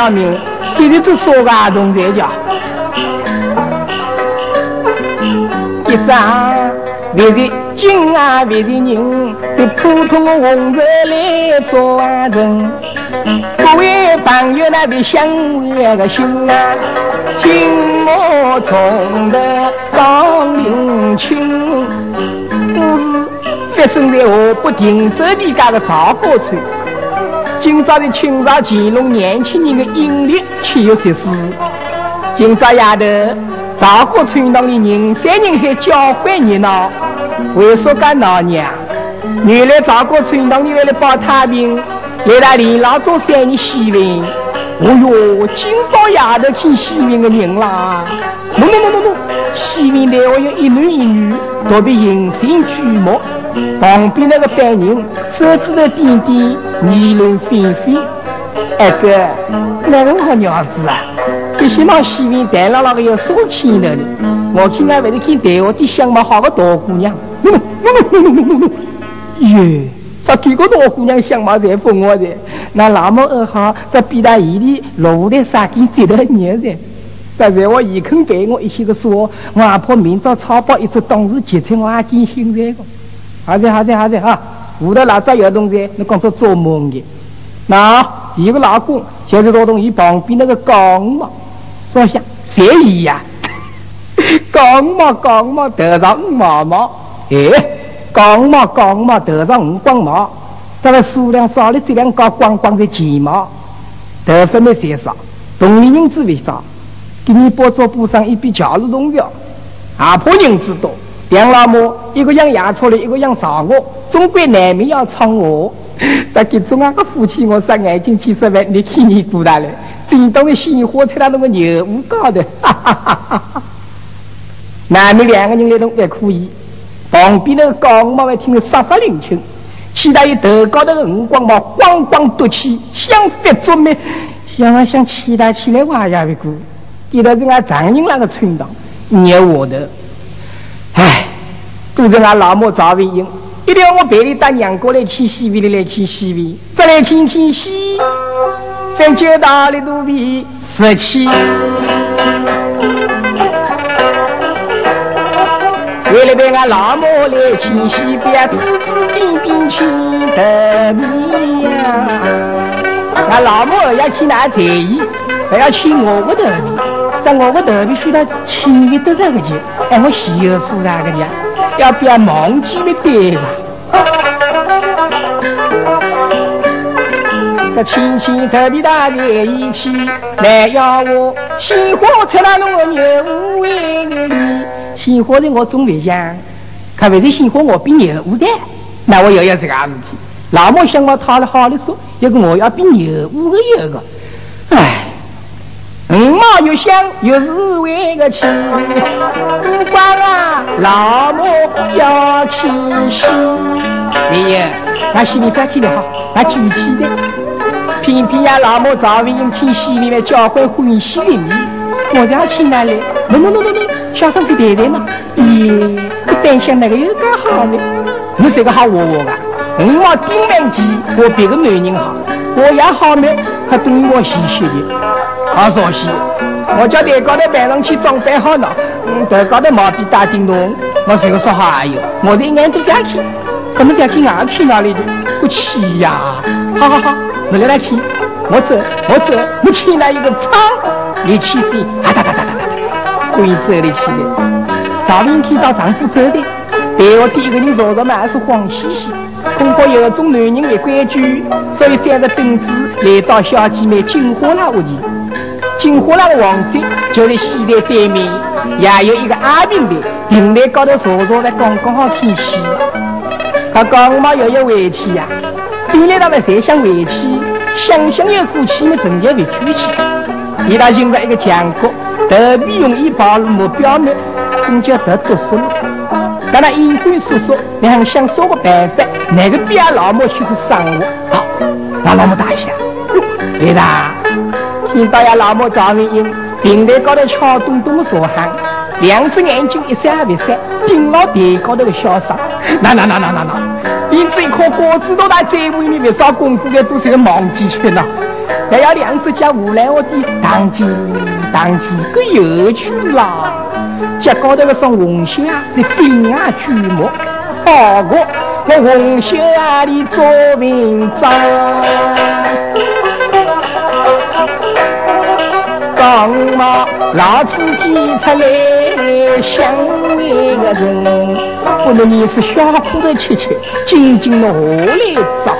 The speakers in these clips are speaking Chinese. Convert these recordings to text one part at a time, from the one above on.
个两条命，给你这说个阿东在叫。一扎为是金啊，为是人，这普通的红尘来做人。各位朋友，那别相为个心啊，金我中的高领清，故事发生在河北定州地界的赵国村。今朝的清朝乾隆年轻人的阴历七月十四，今朝丫头。赵国村堂里人山人海交欢热闹，为啥个闹呢？原来赵国村堂里为了保太平，来到连老做三人喜运。哦哟，今朝丫头看喜运的人啦！喏喏喏喏喏，喜运内外有一男一女，特别引人注目。旁边那个犯人手指头点点，议论纷纷。二哥，哪个好娘子啊？这些嘛，西面带了那个要少钱的我看俺为了看大学的相貌好个大姑娘，耶，这几个大姑娘相貌才疯我的，那那么二好，这比他一的路的啥给接得热噻。这在我一肯给我一些个说，我还怕明早草包一只当时结成，我还更心这个。好的好的好的哈，屋头那只有东西，你讲做做梦的。那一个老公就是坐东一旁边那个缸嘛。说下谁意呀？刚嘛刚嘛，头上五毛毛，哎，刚嘛刚嘛，头上五光毛，这个数量少的这两个光光的睫毛，头发没嫌少，同龄人子为少，给你包做补上一笔桥路东条，阿婆人子多，两老母一个养牙错的，一个养嫦娥，总归难免要唱我，再给中央个夫妻我杀眼睛几十万，你看你多大了？正当的鲜花插在那个牛屋高头，哈哈哈哈哈！男女两个人来动也可以，旁边那个高帽还听得沙沙灵清，其他有头高头的五光帽光光夺气，想发作美，想啊想期待起来哇呀一个，给到是俺丈人那个村长，捏我的，唉，都是俺老母赵文英，一定要我陪你带娘过来去西边的来去西边，再来看看戏。三九大的肚皮十七，为了陪俺老母来听戏，不要指指点点亲得你呀！俺老母要去哪在意，还要亲我个头皮，在我个头皮需要亲的多少个钱？哎，我媳妇说那个钱，要不要忘记没得吧？这亲戚特别大在一起，来要我鲜花插到侬个牛屋里，鲜花人我总不想，可不是鲜花我比牛屋的，那我又要这个事体。老母想我讨了好的说，一个我要比牛屋的一个，唉，五毛越想越是为个气，不管啊，老母要去洗，哎呀，那心里不要听得好，那举起的。偏偏呀，老母赵文英听戏里面教会欢喜的你，我才要去哪里？喏喏喏喏喏，小生子太太嘛，咦，这担心那个有干好呢？你是个好娃娃啊！我往顶门去，我别个男人好，我也好呢，可等我洗洗的。好说戏，我叫台高头摆上去装扮好了，嗯，台高头毛笔打叮咚，我随个说好阿友，我是一眼都不要看，怎么不要看俺去哪里？去？不去呀！好好好。我来来去，我走，我走，我牵来一个仓，你起身，哒哒哒哒哒哒，可以走得起来。赵林听到丈夫走的，对我第一个人坐着嘛是黄兮兮，恐怕有种男人的规矩，所以站着凳子来到小姐妹金花那屋里。金花那个王子就在戏台对面，也有一个阿平台，平台高头坐着的刚刚好看戏。他刚嘛又要回去呀。本来他们侪想回去，想想又过去，没成就没举起。伊拉寻着一个强国，特别容易暴露目标呢，总叫得读书了。但他阴魂烁烁，想想什么办法？哪个比俺老母去说生活好？让老母打起来。对的，听到呀，老母赵文英平台高头敲咚咚的说喊，两只眼睛一闪一闪，盯牢台高头的小生。那那那那那那。因此一颗果子都在嘴里面不少功夫的都是个忘记去了。还要两只脚无赖我的当机当机个又去了。脚高头个双红袖啊，在冰啊举木，好过我红袖啊里做文章。刚嘛，老子记出来想那个人，不能你是小苦的吃吃，紧紧的何来找？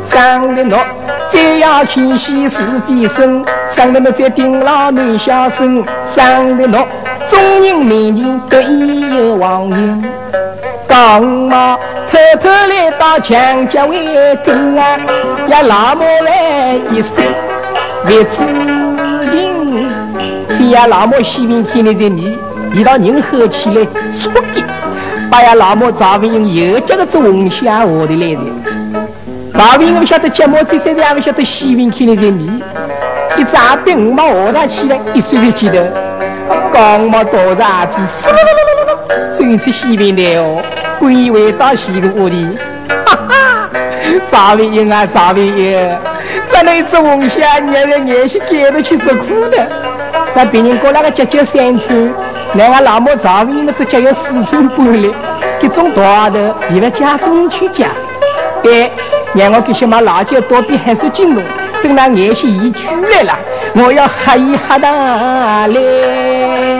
上的诺，再要听戏是必胜；上的诺，再顶老男小生；上的诺，众人面前得意有王云。刚嘛，偷偷来到墙角围根啊，呀老母来一声，别知情。谁呀老母西边看的在面，一道人喝起来，说的，把呀老母赵文英又叫个做红霞下的来着。赵文英不晓得节目这三天也不晓得西边看的在面，一扎兵马下他起来，一睡就记得，刚嘛多啥子，走出西边来哦。归回到西个屋里，赵文英啊，赵文英，咱那一只红虾，原来眼是给着去受苦的。咱别人过那个结结三寸，那个老母赵文英的只脚有四寸半了，这种大头，你们加工去加。对，让我给些嘛辣椒多比还是劲浓，等那眼线一出来了，我要喝一喝的嘞。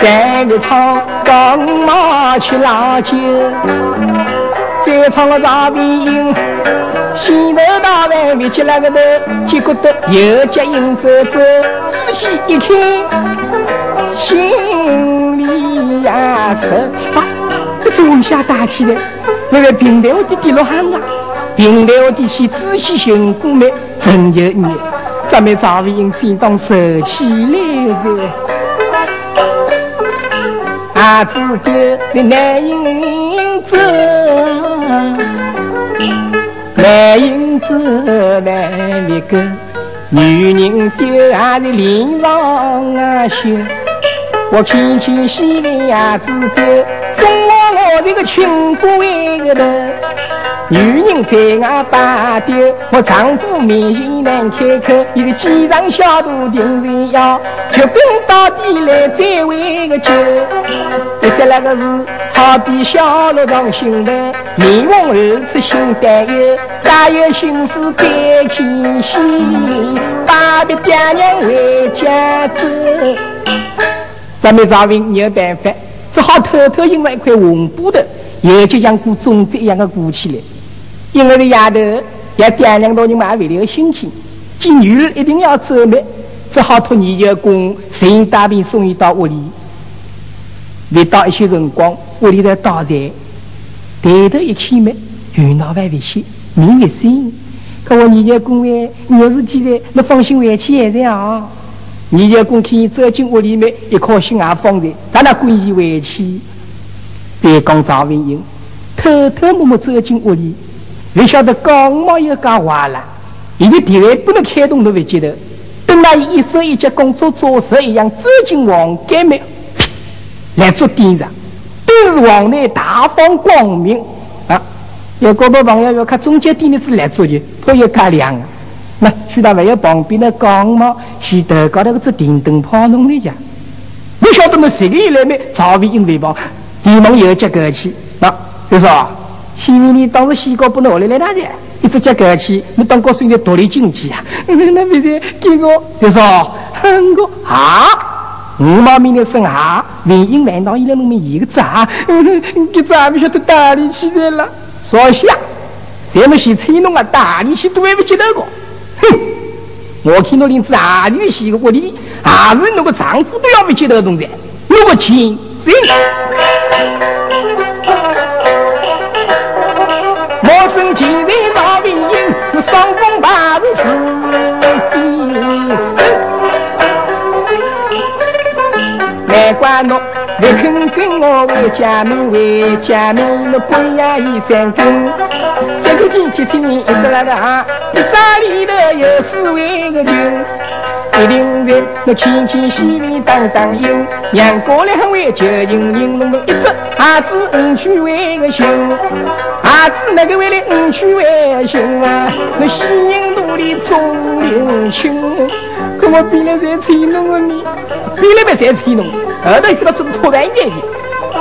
在个唱刚马去拉酒，再唱个赵文英，心头大碗别起那个头，结果的又接应走走，仔细一看，心里呀是啊，这中下大气的，那个平台我的滴落汗啊，平台我的去仔细寻过没，真就你，咱们赵文英真当受气来着。阿子丢在南营子，南营子南那个女人丢还是脸上啊羞。我轻轻西边伢子丢，中我我这个亲姑一个头。女人在外把丢，我丈夫面前难开口。一个机场小肚定人要，绝冰到底来再为个酒。第三那个是好比小鹿撞心头，面红耳赤心担忧，家有心事再看戏，把别爹娘回家走。咱们赵云没有办法，只好偷偷印了一块红布头，又就像裹粽子一样的鼓起来。因为这丫头要掂量到你妈为了心情，今女儿一定要走灭，只好托二舅公陈大兵送伊到屋里。未到一些辰光，屋里头倒财，抬头一看没，云闹外微些，面微生。可我二舅公哎，有事体在，你放心回去也是啊。二舅公看你走进屋里面，一颗心也放在，咱俩关系回去。再讲赵文英，偷偷摸摸走进屋里。不晓得刚毛又讲话了，你的地位不能开动都不记得，等那一手一脚工作做事一样，走进王家门来做店长，都是王内大方光明啊！有各位朋友要看中间店的子来做的，颇有干量啊！那徐大还有旁边的刚毛，西头高头个只电灯泡弄的家，不晓得么？谁个来没？赵伟英为帮，连忙又接过去，那就是啊。西面你当时西高不能下来来大姐，一直接过去，你当高是你独立经济啊？那不是给我就说，我啊，五毛米的生下，文英万道伊来弄么一个渣，这渣不晓得大力气的了。说下，什么是吹弄啊？大力气都还不记得过。哼，我看到连大力气个屋里，还是那个丈夫都要不记得东西，那个亲谁。前在赵兵营，双风把是的手。难怪侬不肯跟我为家门为家门，半夜有三更，三个天七千一直那个啊，一早里头有四万个军。一定在那轻轻细里当当音，娘过来很会，就营营隆隆一只孩子五去为个心，孩子那个为了五去为心啊，那西营路里钟灵清，可我比了在吹弄啊你，比了没在吹弄，后头去到做托盘眼睛，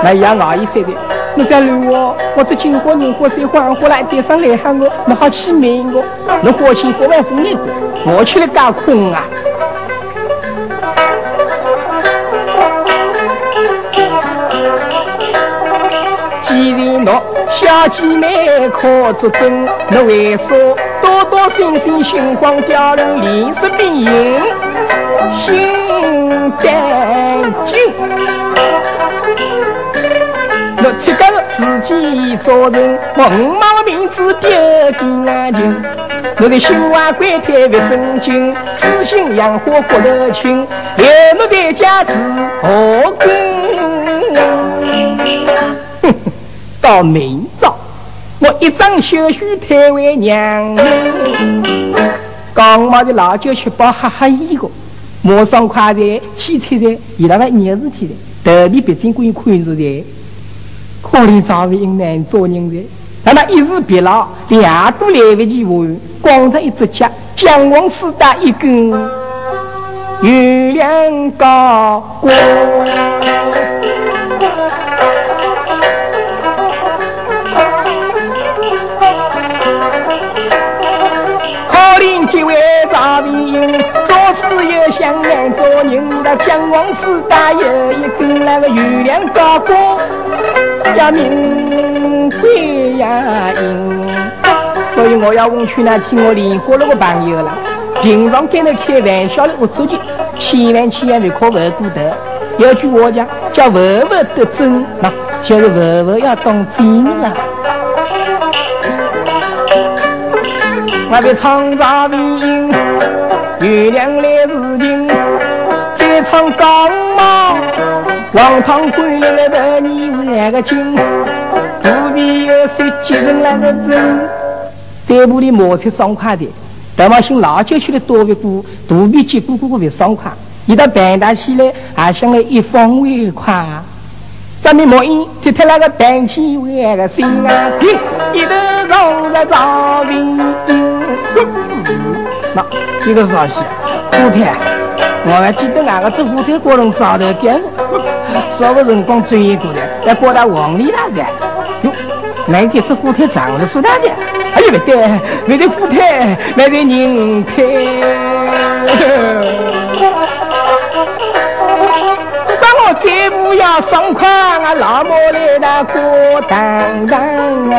那样阿姨说的，你别乱我，我这金火银火水黄火来点上来喊我，那好起名我，那花钱火万火一个，我去了干空啊。既然侬小姐妹可作证，侬为啥多多心心星光掉入脸色变形？心胆惊，我这个自己造成我五毛名字丢给眼睛。我的心怀鬼胎不正经，痴心养花骨头轻，留我在家是何根？到明早，我一张小书推为娘。刚买的辣椒吃饱哈哈一个，马上快在汽车站，伊拉个热事体的，特别别经过看住的。可怜赵为英难做人的，但那一时别老，两都来不及还，光着一只脚，姜黄丝打一根，月亮高光。又像难做人。那姜王四大有一根那个月亮高高，要名贵呀。所以我要问去那听我莲花那个朋友了。平常跟他开玩笑的恶作剧，千万千万别可玩过头。有句话讲，叫“文文得真”，那就是文文要当真了。我的唱杂兵，月亮来自情，再唱钢马，王堂归来的你那个亲，不必有谁继承那个真，在屋里磨出爽快的，但我姓老就去的多不过，肚皮结鼓鼓鼓别爽快，一到办大起来还想来一方为快。咱们莫因贴贴那个板起为个心啊，嘿一头撞在灶边。那这个是啥戏？火腿，我还记得俺个这火腿过龙灶头干，少个辰光追过的，要过到黄里大寨。哟，那个这火腿长得苏大寨？哎呦不对，不对火腿，那对人腿。再不要爽快，我老母来那过当当啊！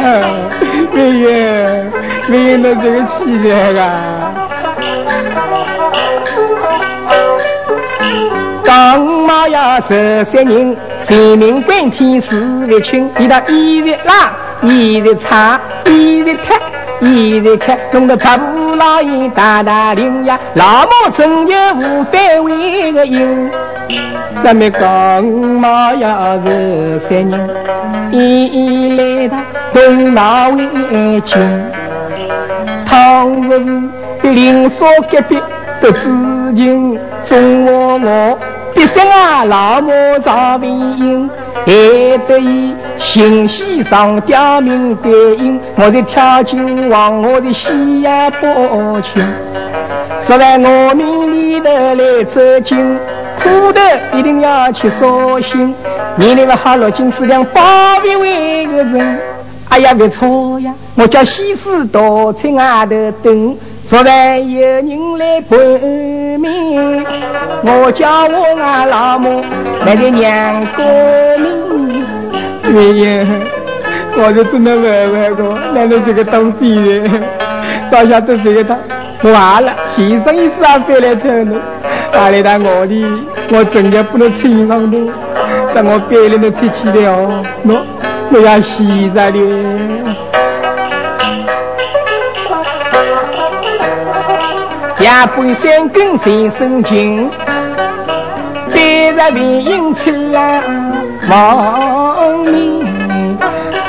没有，没有那这个气量啊！刚嘛要十三人，性命关天事不轻。一到一日拉，一日擦，一日脱，一日开，弄得拍不老爷大大领呀！老母真有无非为个因。咱们刚嘛要是三人，一一来到东南为亲，倘若是被邻舍隔壁得知情，总我我必生啊老母赵兵营，还得以信息上吊名对应，我的跳进王我的西呀伯亲，十万我命里头来走近。苦头一定要去绍兴，你那个哈罗金丝两包庇为个人，哎呀别错呀！我叫西施多在外头等，昨晚有人来报名，我叫我阿老母那个娘过命。哎呀，我就只能问问个，难道是个当贼的？早晓得这个他，完了，先生一死啊，别来偷了。打来打我的，我真的不能承上的，在我别人都出去了，我我要洗在了。夜半三更三声惊，白日连营出来望你，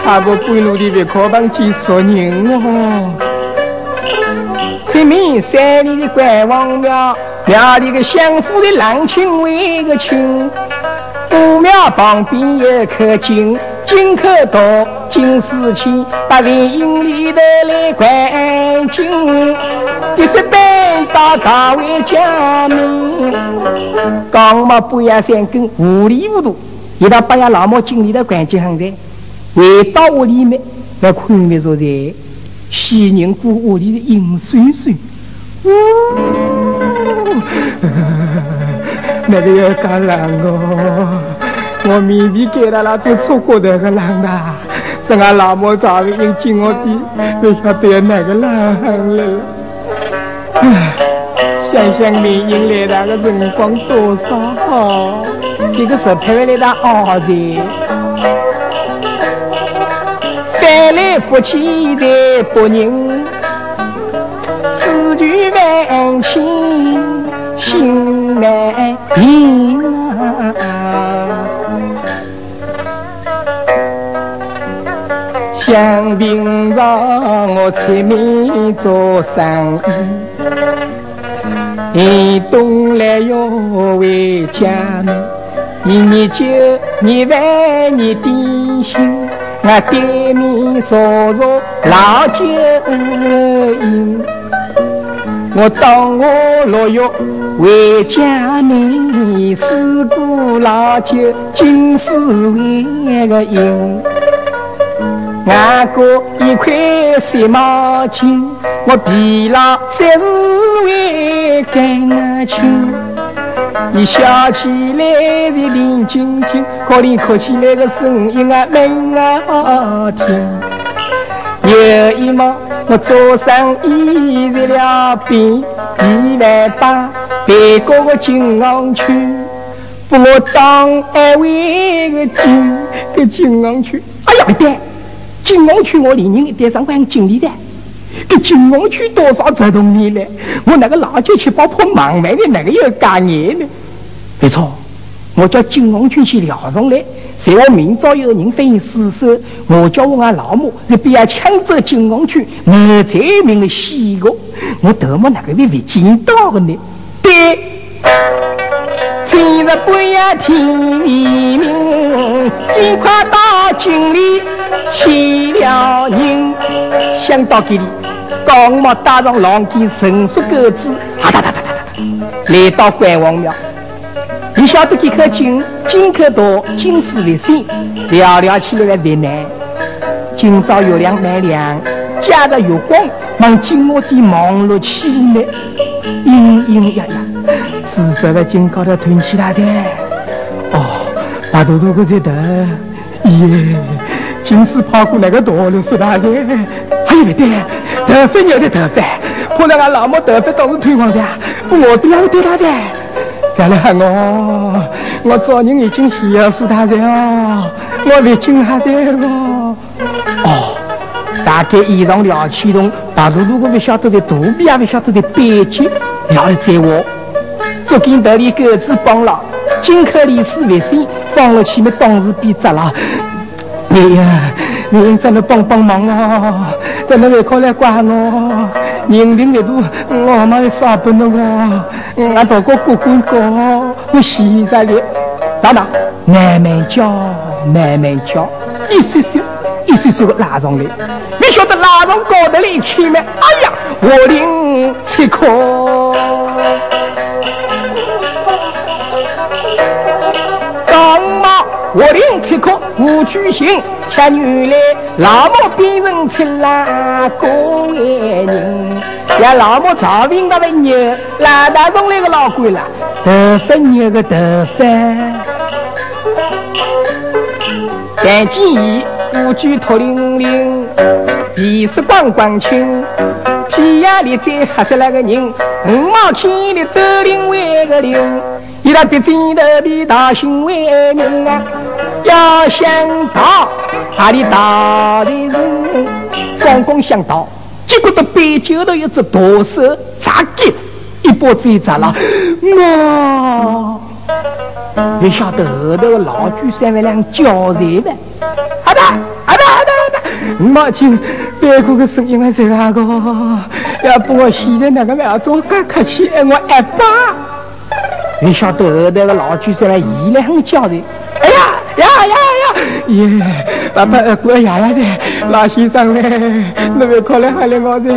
阿个半路的别靠帮几十人哦。前面山里的关王庙，庙里个相府的郎亲为个亲。古庙旁边有口井，井口大，井水浅，八人营里头来关井。第十班到大卫家门，刚嘛半夜三更糊里糊涂，一到半夜老母井里头关井很在，回到屋里面要看灭着在。西宁古屋里的阴水水，呜，那个要干冷哦，我明明给他那都错过那个冷的，这俺老母早就引进我的，不晓得哪个冷了。唉，想想你迎来那个辰光多少好，一个是拍回来的儿子。翻来覆去的不宁，思绪万千心难平想平常我出门做生意，一冬来要回家门，一年酒，一饭，一点心。我对面坐着老酒饮，我当我六月回家门，四顾老酒尽是为个饮。外国一块三毛钱，我疲劳三是为感情。一笑起来是林晶晶，可怜哭起来的声音啊没啊听。有一梦，我做生意在了边，一万八背过个金昂去，把我当安慰个金个金昂去。哎呀，不对，金昂去我连人一点上班经理的。这金龙区多少折腾你呢？我那个老姐去包破忙完的那个要干年呢？没错，我叫金龙区去聊上来，随我明早有人反映失手，我叫我俺老母在边抢走金龙区没罪名的西个，我多么那个会会见到的呢？对，今日半夜天明，尽快到井里去了人，想到这里。刚嘛打上狼犄神速狗子，哈哒哒哒哒哒，来到关王庙。你晓得这口井，井口多，井水为深，聊聊起来为难。今朝月亮蛮亮，借着月光，往井窝底望了起来，隐隐约约，四十的井高头吞起来噻。哦，大多多个在头，耶，井水跑过来个大了，说大噻，还有不对。头发牛的头发，怕那俺老母头发倒是推光噻，不我都要对他噻。别来喊我，我早年已经写书他噻哦，我未经他噻哦。哦，大概衣裳了启动，大多如果不晓得在肚皮，也不晓得在背脊，了在我。竹竿头里钩子绑了，金口里水为深，放了去面当时变窄了。你呀，你在那帮帮忙啊。在那外口来管我，人品那度我妈要杀不侬哦，俺大哥过过过，我现在的咋的？慢慢教，慢慢教，一岁岁，一岁岁的拉上来，你晓得拉上高头来去吗？哎呀，我领吃苦。我灵七颗五曲星，吃原来老母变成七拉个人，呀老母早病到了牛，拉大东来个老鬼了，头发牛个头发，但见伊五句脱零零，皮色光光青，皮眼里再黑色那个人，五毛钱的斗零为个零。伊拉别肩头的大心为民啊，要想到他的大的人，刚刚想到，结果到北酒头一只大手砸给，一把子一砸了，我你晓得后头老举三万两交财呗？好的，好的，好的，好的，母亲别个个声音还是那个，要不我现在那个要做更客气，我爱爸。你晓得后头个老居在那议论很叫的，哎呀呀呀呀！耶，爸爸二姑爷爷噻，老先生嘞，你别过来喊了我噻，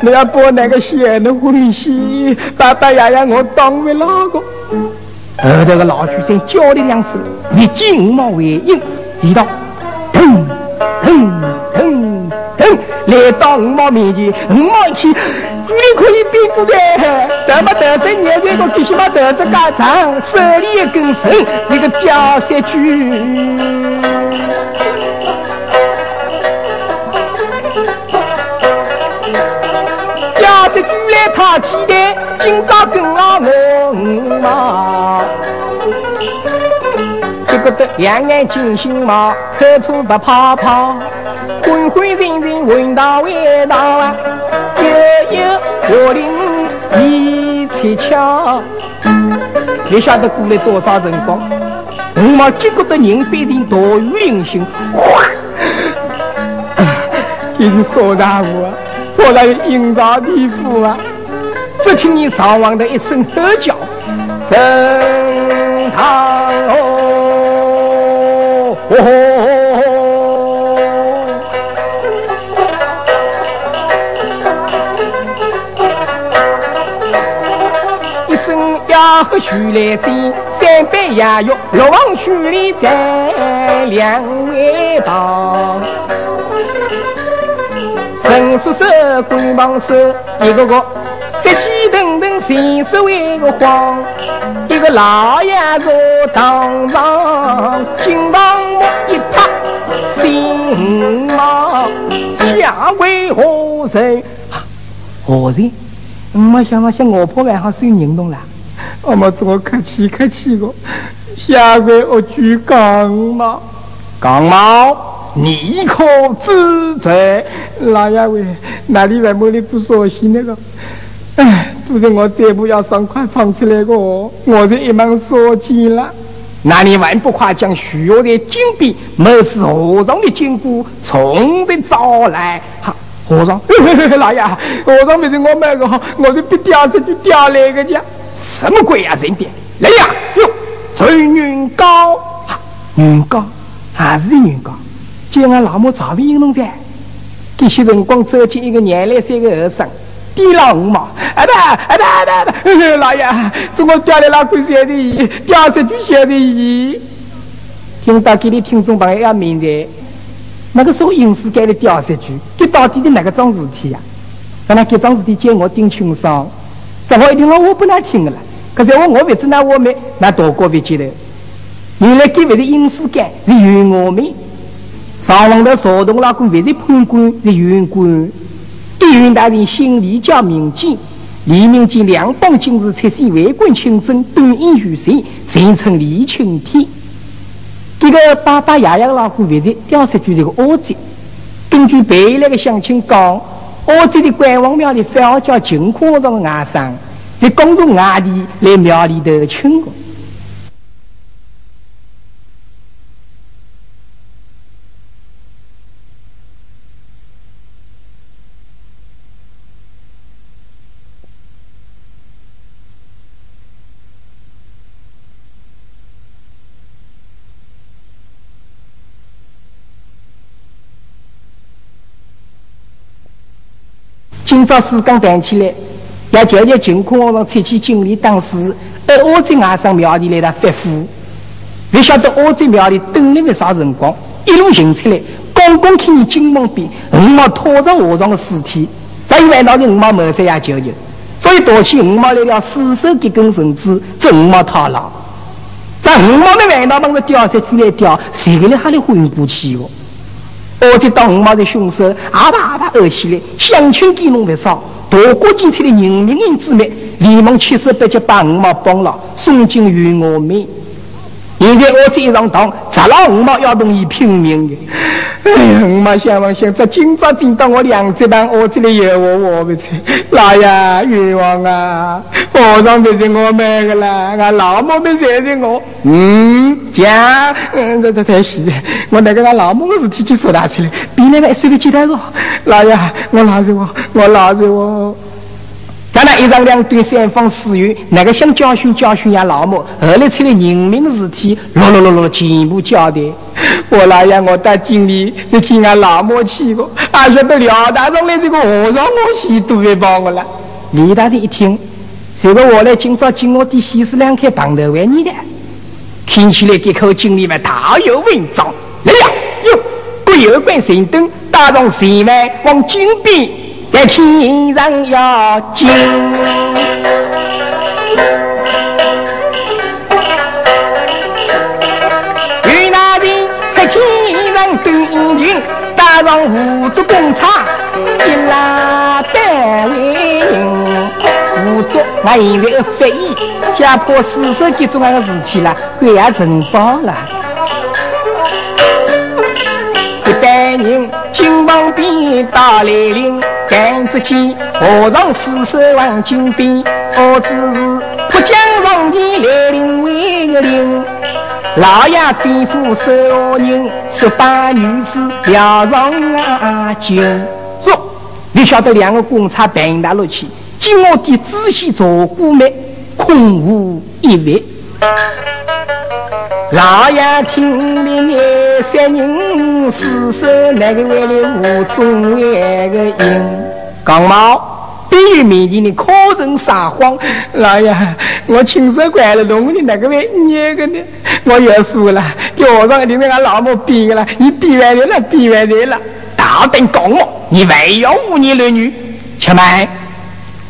你要拨那个线的欢喜，爸爸爷爷我当为哪个？后头个老居生叫了两声，立即五毛回应，一道，来到五毛面前，五毛一看。你可以变过来，得么得子年这个最起码得子加长，手里一根绳，这个吊石锯。吊石锯来他期待，今朝跟了我五毛，结果得两眼金星毛，口吐白泡泡，昏昏沉沉闻到味道啊。悠悠我领一彩桥，你晓得过了多少辰光？五毛结果的人变成大雨淋星，哗！这是说啥话？我来阴曹地府啊！只听你上王的一声吼叫：“神堂哦！”个徐来进，三杯雅药，六王曲里在两位旁。神叔叔，官帮手，一个个杀气腾腾，神色为个慌。一个老爷坐堂上，金堂木一拍，心毛下跪何人？何人？没想我想，我婆晚上受人动了。我们做客气客气个，下回我举刚嘛，刚毛，你可知在？老爷喂，哪里来么你不说心那个？哎，不是我这步要上快唱起来个，我是一门说起了。那你万不夸将徐学的金币，某是和尚的金箍，从这找来？哈，和尚，老爷，和尚不是我买个，我是被吊死就吊来个家。什么鬼呀，人的来呀！哟，陈云高，云高还是云高，叫俺老母照片弄在。这些辰光走进一个廿来岁的和尚，低了五毛，哎不哎不哎不，老爷，怎么掉了那块小的鱼，掉十句小的鱼。听到给你听众朋友要明白，那个时候银世界的掉十句，这到底是哪个桩事体呀？那那这桩事体叫我顶清爽。正好一定我我不能听的了，可是我我不知那我们那多过不记得。原来给位的隐私感是冤我们，上王的少东老公不是判官是冤官，对云大人心里较明镜，李明见两帮今日出现为官清正，端严如水，人称李青天。这个爸爸爷爷的老虎不是雕石句这个恶贼，根据北来的乡亲讲。我这里关王庙里反而叫金库上的外甥，在公众外地来庙里头请过。今朝时刚谈起来，要叫叫金库王上出去经理当时，而我在外甥庙里来的发福，不晓得我在庙里等了没啥辰光，一路寻出来，刚刚看见金门边五毛拖着和尚的尸体，再一问到的五毛没在呀舅舅，所以夺起五毛来了，死手几根绳子，这五毛套牢，在五毛的外道帮着吊下来吊，谁给你还得昏过去哦？我就当五毛的凶手，阿爸阿爸饿起来，乡亲给弄不少，大国精彩的人民人之命，连忙七手八脚把五毛绑了，送进院外面。现在我这一上当，砸了五毛要同伊拼命的。哎呀，五毛想望想，这今朝听到我两只班，我这里有我我不吃。老爷冤枉啊！和尚不是我买的啦，俺老母没赚的我。嗯，讲，嗯，这这太是的。我那个俺老母的事体去说他出来，比那个随便简单说。老爷，我老实我，我老实我。咱那一长两对三方四院，那个想教训教训呀老母，后来出来人命的事体，咯咯咯咯全部交代。我老爷，我到经理就听俺老母去过，俺晓得辽大上来这个和尚，我洗都会帮我了。李大人一听，这个我来今朝进我的西施两开棒头为你的，听起来这口经理们大有文章。来呀，哟，各有关神灯，打上神外往金边。在天上要金，云南人在天上端金，打上五竹工厂，一拉单位人。五竹那现在非议，家破四十几做那个事体了，关也承包了。一般人金旁边打来临。赶着见和尚四手望金边，我只是不将上前来临为个领。老爷吩咐守人，十八女士要上啊酒。说，你晓得两个公差平大路去，今我的仔细做过没？空无一物。老爷听了三人四手那个为了我中那个音。刚毛，必须面前的可人撒谎。老爷，我亲手关了洞的那个位，捏个呢？我要输了，给和尚一定让俺老母逼了，你逼完的了，逼完的了。大胆讲我，你还要忤逆儿女？且慢，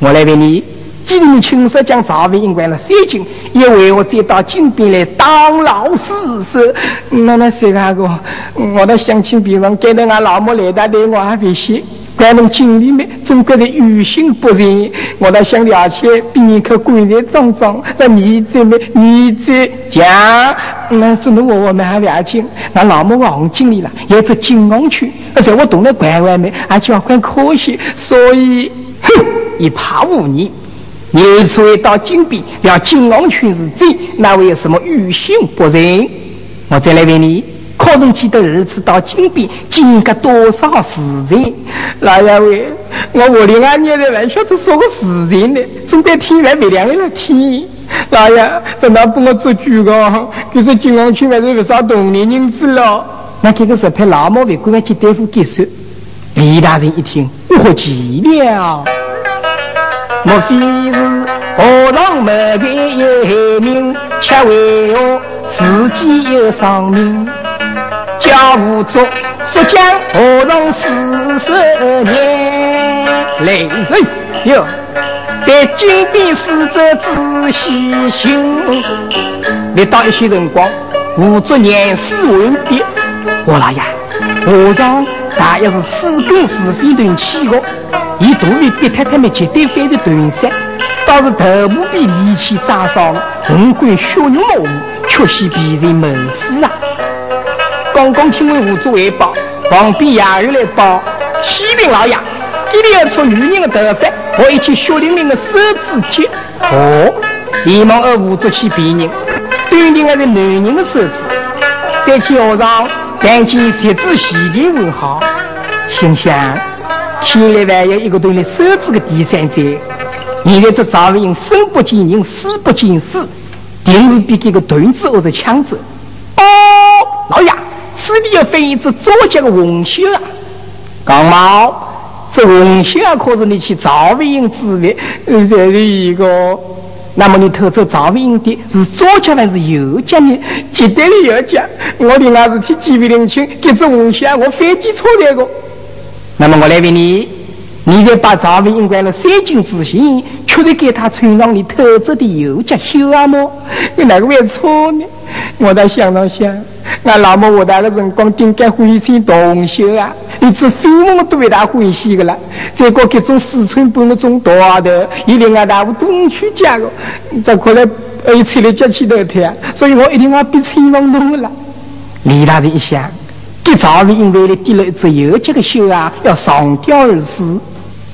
我来问你，既然你亲手将赵文英关了三金，又为何再到金边来当老师师？那那谁那个？我到乡亲边上给到俺老母来打的，我还会写。咱们经理们总觉得于心不忍，我倒想了解，比你可官在庄庄，在你这么你这讲，那只能我我们还了解。那老母王经理了，也在金王区，而且我懂得关外面，而且还很可惜，所以哼，一怕无你，你所以到金边，要金王区是贼，那为什么于心不忍？我再来问你。可曾记得儿子到金边经过多少事情？老爷喂，我屋里俺娘在还晓得说个事情呢，总该天来没亮了天。老爷，在那帮我做主个，就是金王区还是不少动年人子了。那这个是派老毛为官员接大夫接手。李大人一听，我何急了？莫非和尚没在有名，却为何自己又丧命？叫无足，说将何从四十年来人哟，在金边使者仔细寻，历到一些辰光，无足年事完毕。我老爷，和尚大约是四更时分断气的，以肚里逼太太们绝对非的断山，倒是头部被利器扎伤，五官血肉模糊，确系被人谋死啊！刚刚听闻吴主汇报，旁边衙役来报，启禀老爷，这里要出女人的头发和一切血淋淋的手指节。哦，连忙和吴主去辨认，断定那是男人的手指。再去和尚赶紧设置细节问好，心想：看来还有一个锻炼手指的第三者。现在这赵文英生不见人，死不见尸，定是比这个断子或者强者。哦，老爷。此地要分一只左脚的红袖啊！刚毛，这红袖啊，可是你去赵文英之位，这是一个。那么你偷走赵文英的是左脚还是右脚呢？绝对的右脚。我的那是替记不灵清，这只红袖啊，我非记错了个。那么我来问你，你在把赵文英关了三金之前，确实给他穿上你偷走的右脚袖啊么？你哪个会错呢？我在想了想。俺老母我那个辰光顶该欢喜同修啊，一只飞我都为他欢喜的了。再过各种四寸半的种大头，一定俺大我东去家的，这可来哎，吹了脚气头天，所以我一定要比吹风动了。李大人一想，这早是因为了滴了一只油脚的手啊，要上吊而死。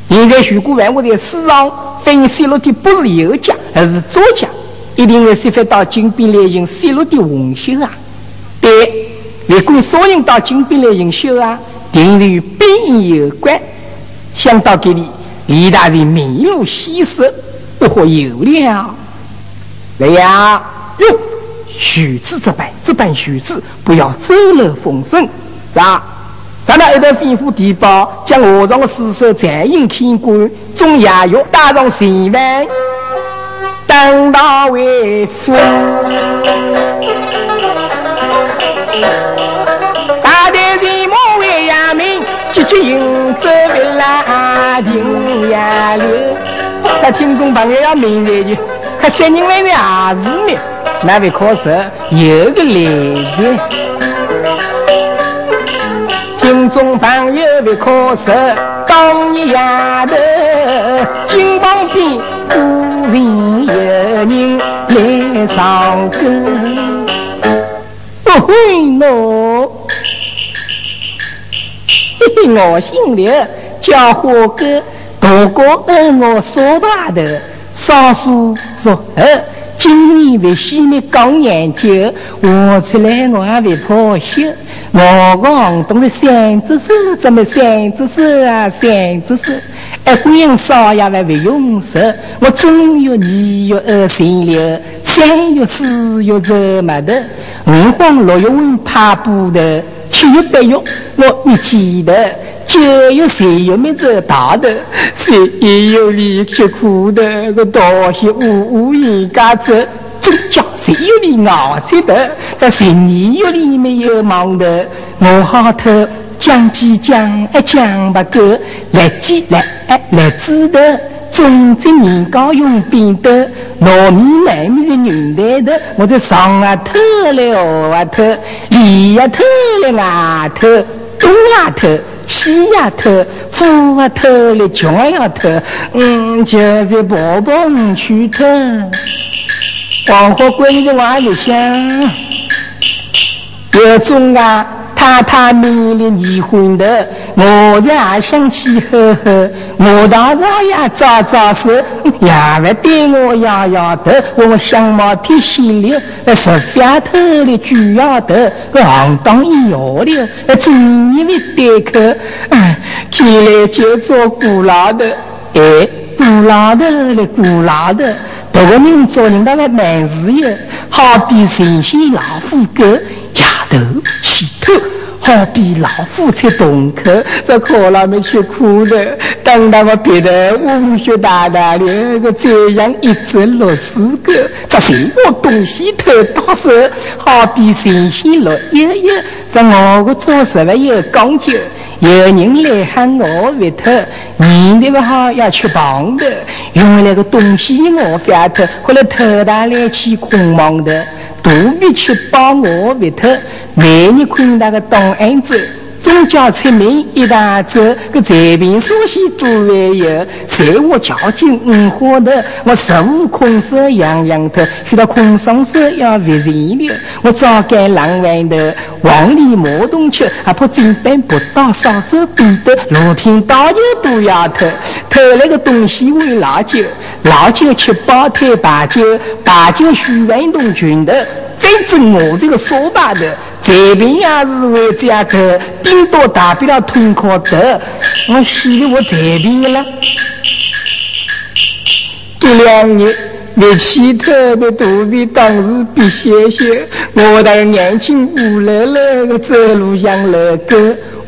现在如果问我在世上分泄落的不是右脚，而是左脚，一定会设法到金边来行泄落的红袖啊。对，如果所人到金边来行修啊，定是与兵役有关。想到这里，李大人面露喜色，不会有了。来呀，哟，许子这般这般许子，不要走漏风声。咋？咱那一头吩咐地保，将我上的尸首再引天官，中衙狱打上刑犯，当他为夫。大队人马为衙门，急急迎走为拉定衙留。他听众朋友要明白就，他三人来的还是呢？那位可是有个来字。听众朋友别可惜，当年丫头金榜边，忽然有人来唱歌。哦嘿喏，嘿嘿，我姓刘，叫花哥，大哥我说把头，少数说二。今年为西面刚研究，我出来我还会破晓。我讲懂得三只手，怎么三只手啊？三只手，一管少爷还会用手。我正月、二月、二三六，三月、四月走码头，五黄六月问爬布头，七月、八月我一记得。九月十月没走大的，十一月里吃苦的，个大些五五人家走，真叫十月里熬着的，在十二月里没有忙的，我好头讲几讲，哎讲不够，来几来哎来知的，种植年糕用扁的，糯米麦米是牛蛋的，我在上啊头来下啊头，里啊头来外头，东丫头。西丫头，富丫头嘞，穷丫头，嗯，就是婆婆去头。黄花闺女我还没想，有种啊。太太美丽离婚的，我在想起呵呵，我到早呀早早时，也不对我摇摇头，我相貌挺细溜，十八头的猪丫头，个行当一摇溜，真以为对口，看来就做古老的，哎，古老的嘞，古老的，这个人做人那个蛮自由，好比神仙老虎狗。头起头，好比老虎出洞口，这可老没吃苦的。等到我别的武学大大的，个这样一只落四个，这什么东西头大手，好比神仙落悠悠。这我个做事了有讲究，有人来喊我回头，你那个好要吃棒的，用那个东西我翻头，后来头大来起空忙的。不必去帮我外头，每日看那个档案子，总叫出名一大走，个财平书写都会有。在我交警五花头，我十五空手样样头，遇到空双手要别人了。我早该浪万头，黄里马东去，还怕金班不到少走多的，路听大牛都要偷，偷来个东西为老酒。老酒吃包台白酒，白酒需运动群的。反正我这个说白的，这边也是为这样个，顶多大不了痛快的。我洗的我这边了。这两年，力气特别肚皮当时比些些，我那个年轻无乐乐的走路像老狗。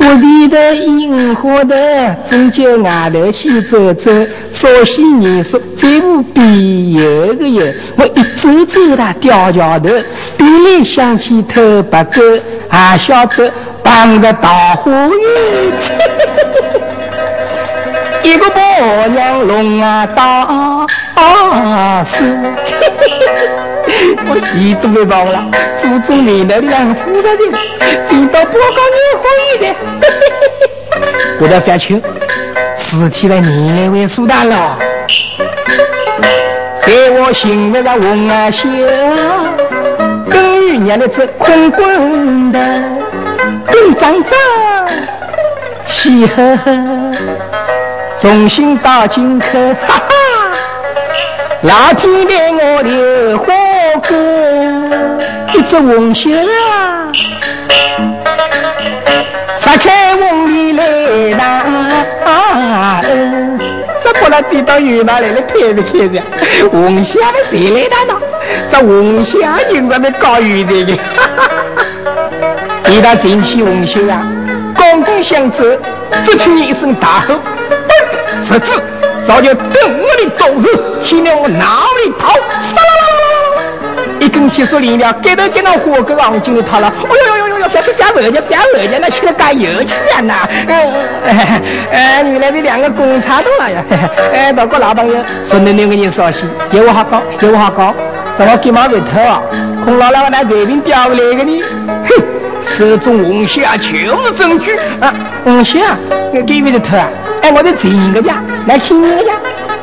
屋里的樱花的，终究外头去走走，少些年数，再无必有个有。我一走走到吊桥头，本来想起偷白狗，还晓得傍着桃花运，一个婆娘龙啊打死。我戏都没忘了，祖宗年代两复杂的，见到不高年欢一点。我到翻秋，尸体来年来为苏大了。在我心里个红啊笑，等于娘的这空滚的，东张张，西呵呵，重新到京口，哈哈，老天给我的花歌，一只红袖啊，撒开红里来打。这过来追到云南来了，开不开着？红霞的谁来打呢？这红霞人上面搞雨的的，一到进去红袖啊，刚刚想走，只听一声大吼：“十字，早就等我的刀子，现在我哪里跑？”杀啦啦啦啦！一根铁丝连了，盖头盖到火锅行进里逃了。哎呦呦呦呦呦！别别别回去，别回去，那去了干油去啊那！哎哎，原来这两个公差多了呀！哎，大哥老朋友，说你两个人绍兴，有话好讲，有话好讲。怎么急忙回头啊？孔老老那随便调回来个呢？手中红线就是证据啊！红线，我给你的头啊！哎，我在一个家，来听你的家。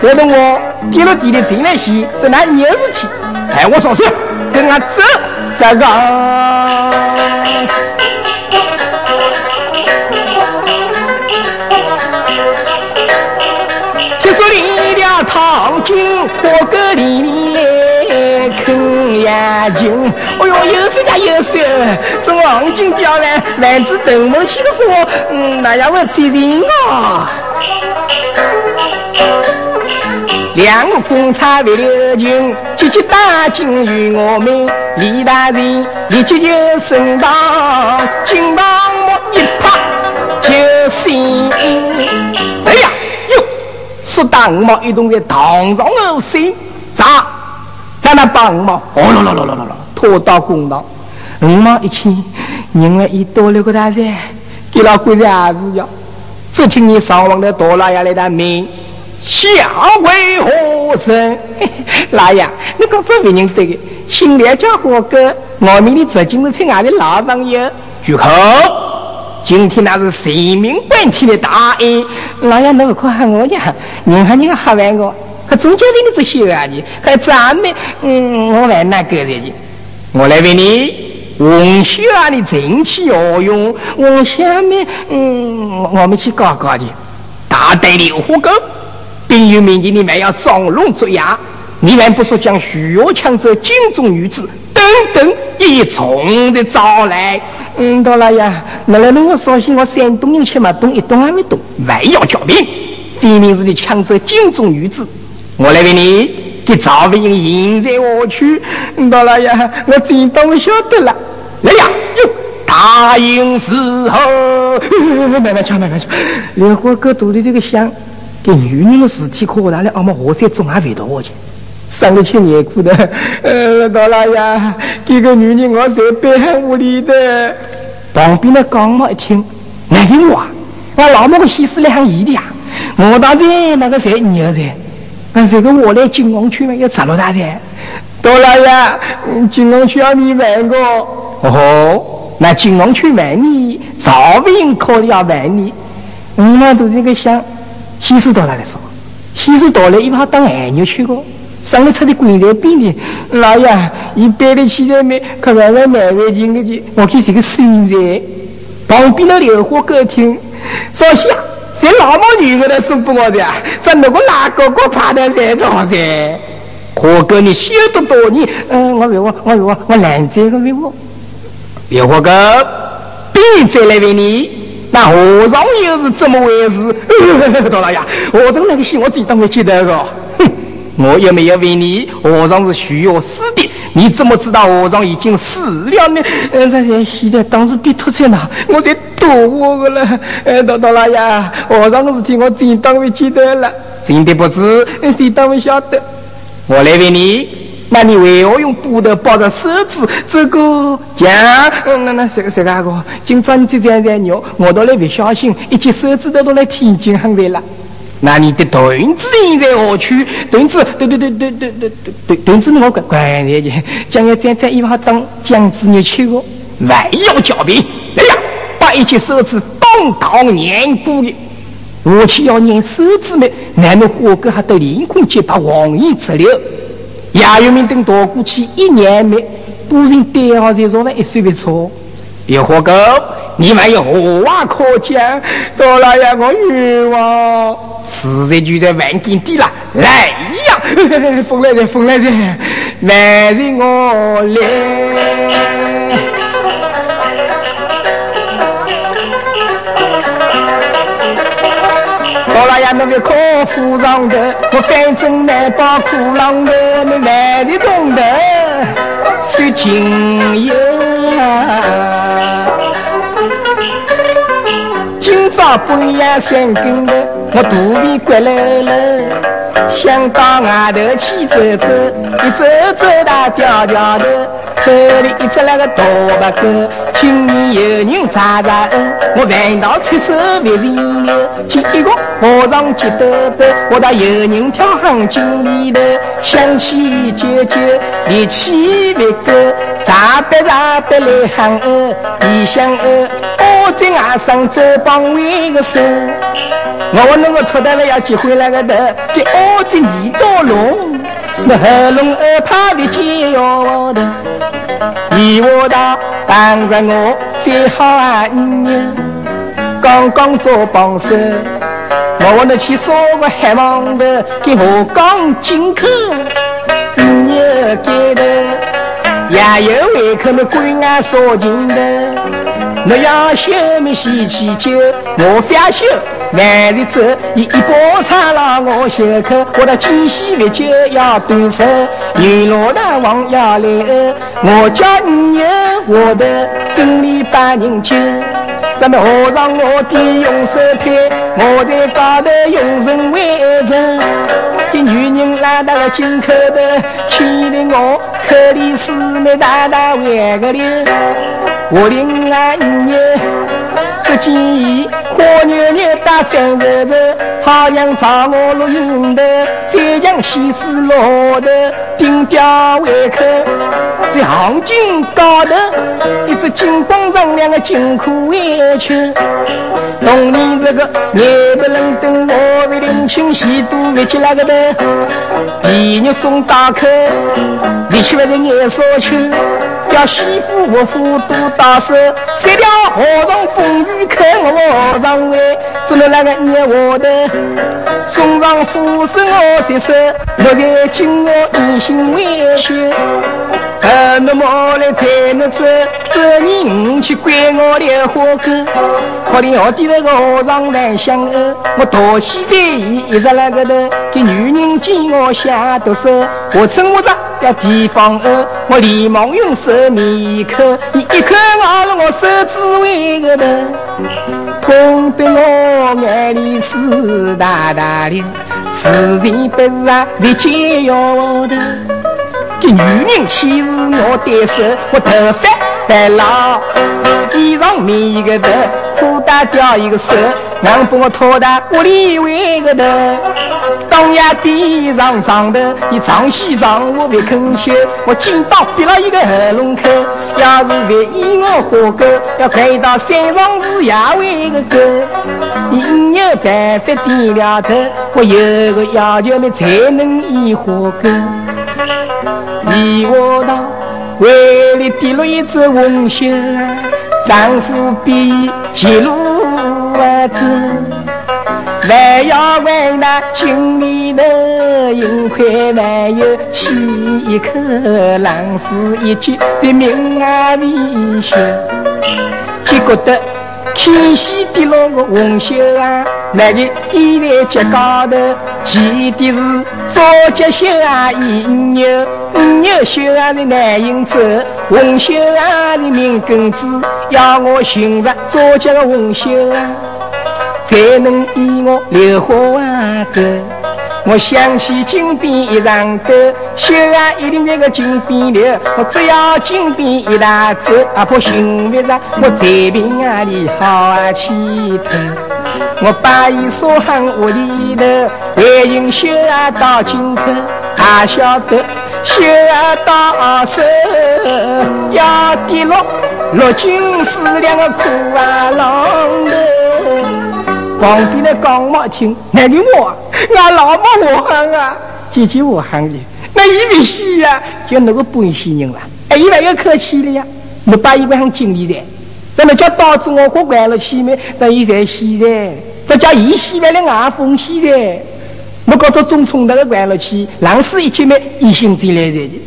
别动我跌了地的进来洗，这哪有事体？哎，我说是跟俺走，这个。啃眼睛。哎呦，有谁家有谁？这黄金雕完，丸子等不起的时候，嗯，那要我责任啊。两个公差为了情，急急打进于我们李大人，立即就升堂，金堂木一拍就醒。哎呀哟，说大五毛一动在堂上后心，咋？在那帮五毛？哦咯咯咯咯咯咯，拖到公堂。五毛一看，因为已多了个大人，给老鬼子儿子要，只听你上王的多老爷来的命。下为何人？老爷，你讲这为人对的，新来家伙哥，我们的执金是亲爱的老朋友。住口！今天那是神明关天的大恩，老爷能不可喊我呀？你看你个喝完我，可中间人的这些啊你，还咱们嗯，我来那个人我来为你，红霞的正气何用？往下面嗯，我们去搞搞去，大队榴花沟。并有民间你们要装聋作哑，你们不说将徐若抢走金钟玉子等等一重的招来。嗯，到了呀，那来那我绍兴我山东人吃嘛，懂一懂还没懂，还要叫命。分明是你抢走金钟玉子，我来问你，给赵飞英现在何去？到了呀，我真当晓得了。来呀，哟，大营时候，慢慢瞧，慢慢瞧，莲花哥肚里这个香。给女人的尸体可大了，俺们河山总还回到我去，上了去年苦的，呃，到了呀，这个女人我在北汉屋里的，旁边的刚毛一听，难听话，我老母个心思来很异的呀，我大人那个谁牛噻，那这个我来金王区嘛，要咋了大噻？到了呀，金王区要你问过，哦，那金王区问你，赵兵可要问你，我们都这个想。西施到哪里说？西施到了一旁当爱女去过，上了车的棺材边的，老爷一背的起来没？可万万难为情的去，我看这个孙子旁边的莲花歌厅，坐下这老么女的来送给我的，这那个哪个个爬在山上的？何哥你晓得多你？嗯，我问我，我问我，我拦这个问我，别火哥，别再来问你。那和尚又是怎么回事？大老爷，和尚那个戏我真当没记得个。哼，我又没有问你，和尚是需要死的，你怎么知道和尚已经死了呢？嗯，这些现在当时被拖出来我在躲我个了。哎，大大老爷，和尚的事情我真当没记得了，真的不知，真当没晓得。我来问你。那你为何用布头包着手指？这个讲，那那谁谁个个？今朝你这样在尿，我都来不小心，一截手指头都来天津很在了。那你的盾子应在何处？盾子，对对对对对对对盾子，我管管的去。将要站在一旁当将子女去哦，还要狡辩。来呀，把一截手指绑到粘布的，我去要粘手指们，难道火哥还得凌空接把黄衣直流？亚有名等躲过去一年没，不人对好才说了一岁不错。有何哥，你们有何话可讲？多老爷我冤枉，实在就在万金地了。来呀，风来人，风来人，来人我来。多老爷那个可夫上的，我反正难把苦浪的，你来的懂得是情友。今朝半夜三更的，我肚皮骨了了，想到外头去走走，一走走到吊吊头，走里一只那个大白狗，今年有人查查恩，我烦恼出手别人了，见一个和尚接兜兜，我到有人跳行井里头，想起舅舅力气不够，查白查白来喊儿，一想儿。我在岸上走帮为个手，我那个脱单了要结婚那个的，给我在泥刀弄，那喉咙儿怕的解药的，一窝到当着我最好啊女，刚刚做帮手，我那去说个海王的给我刚进口，你给的也有胃口那鬼啊说进的。我要修么喜气酒，我非要修。晚日走，你一把茶让我修口。我的金喜饭酒要端上，牛老大王要来我叫你我的跟里把人酒。咱们和尚我的用手推，我在高头用神为证。这女人拉到了金口的，气得我口里是没大大歪个脸。我领俺娘，这几年花牛牛打翻热热，好像找我录音的，再将西施落的顶吊胃口，在行情高头，一只金光锃亮的金库围裙。冬年这个夜不冷登，我为领情喜都围起那个的，一日送大客，你去外头眼少去。要媳妇我妇都打手，三条和尚风雨开我和尚哎，做了那个捏我的，送上富生我接受，落在今我一心委屈。呃，那么来才能走，这年去管我的花哥，可怜我的那个和尚难相爱，我多喜在意一直那个的，给女人见我下毒手，我称我着。要提防二，我连忙用手抿一口，你一口咬了我手指尾个头，痛得我眼里湿哒哒的，事情不是啊？别解药的，这女人欺负我单手，我头发白老，衣裳没一个头，裤带掉一个手。硬把我拖到屋里为个头，当呀地上长头，你长西长我别肯修，我紧刀逼了一个喉咙口，要是万一我活够，要开到山上是也为个够。你有办法点了头，我有个要求 me 才能医活够。你我道为了跌了一只红袖，丈夫比前路。儿子，还要为那井里的银块还有起一口浪死一句在命啊里学，结果得天西跌落个红袖啊，那个衣在脚高头，骑的是早脚袖啊，一牛五牛袖啊的男人走，红袖啊的命根子，要我寻着早脚的红袖啊。才能以我留花歌。我想起金边一场沟，绣啊一定那个金边留。我只要金边一大走，阿婆寻不着我在平啊里好啊气头。我把伊锁行屋里头，还用绣啊到金口，还晓得绣啊到手要跌落落金丝两个苦啊郎头。旁边的刚毛听，那个我，俺老母我喊啊，姐姐我喊的，那一位戏呀，就那个本戏人了。哎，一万要客气了呀，你把一万很经理的，那么叫导致我喝惯了气没？这一在戏的，这叫一戏完了二风戏的。我搞到中冲那个惯了气，浪死一姐妹一心进来的。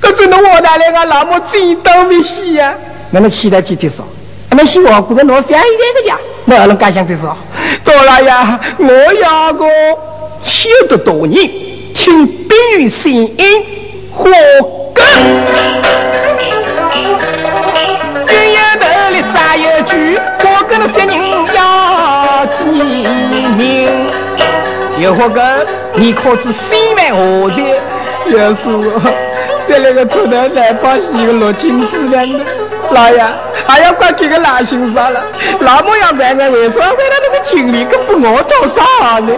可只能我大那个那么真倒霉戏呀？那么其他姐姐说，那么希望过得我翻一点个家，我能敢想这说？多了呀，我要个修得多年，听冰雨声音，活根。鸳鸯头里扎一句，活根的三人要提名。有活根，你可知心满何在？要是我。在那个头头来把一个落金丝样的，老爷还要管这个男性啥了？那么要管管为什么为了那个经理，可不我做啥呢？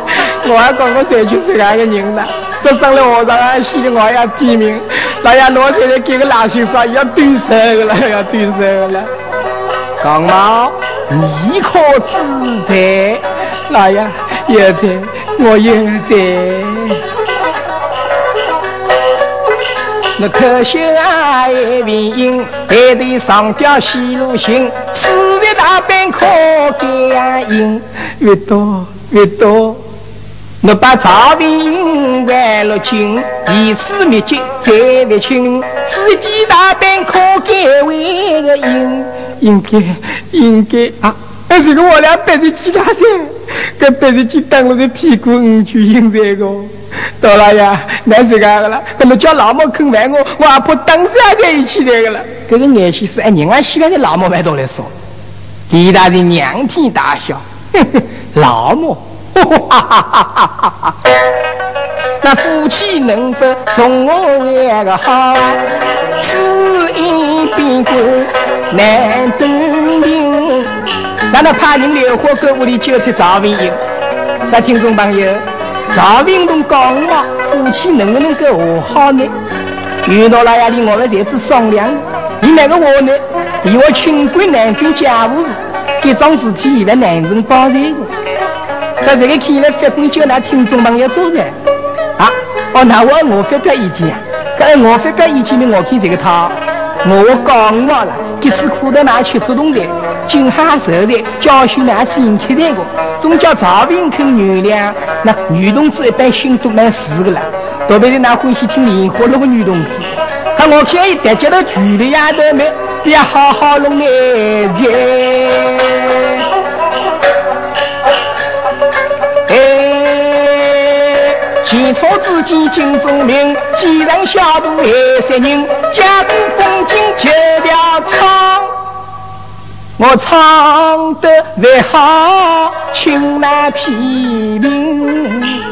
我还讲我社区是那个人呢，这上了和尚还洗的我要提名，老爷我现在给个男性啥要对手了，要对手了。刚毛，你可自在？老爷有在，我有在。那可惜啊，一位英，还得上吊西路行，四月大兵可感应，越多越多。我把赵云英完了经，一死灭绝再不清，四季大兵可改为个应，应该应该啊！还是个我俩背着吉他噻，跟背着吉他我在屁股嗯去应这个。到了呀，那是干个了，那么叫老母肯问我，我阿婆当时还在一起这个了。这个爱惜是按人家喜欢的老母买到来说，李大人仰天大笑，老母，哈哈哈哈哈哈！那夫妻能否从我为个好？此一变故难断定。咱那派人流火狗屋里就出赵文英，咱听众朋友。赵云同讲话，夫妻能不能够和好呢？遇到那样的我们才子商量。你那个话呢？以我清官难断家务事，这桩事体以为男人包在的。在这个看来，法官叫那听众朋友做噻。啊，哦，那我我发表意见啊。跟我发表意见呢，我看这个他，我讲嘛了，这次苦得拿去主动的。今哈受的教训那心刻在个，总叫赵平肯原谅。那女同志一般心都蛮实的了，特别是那欢喜听莲花那个女同志，看我现在接到距离丫头们，别好好弄来接。前车之鉴金钟鸣既然小毒害死人家中风景皆要唱我唱得为好请来批评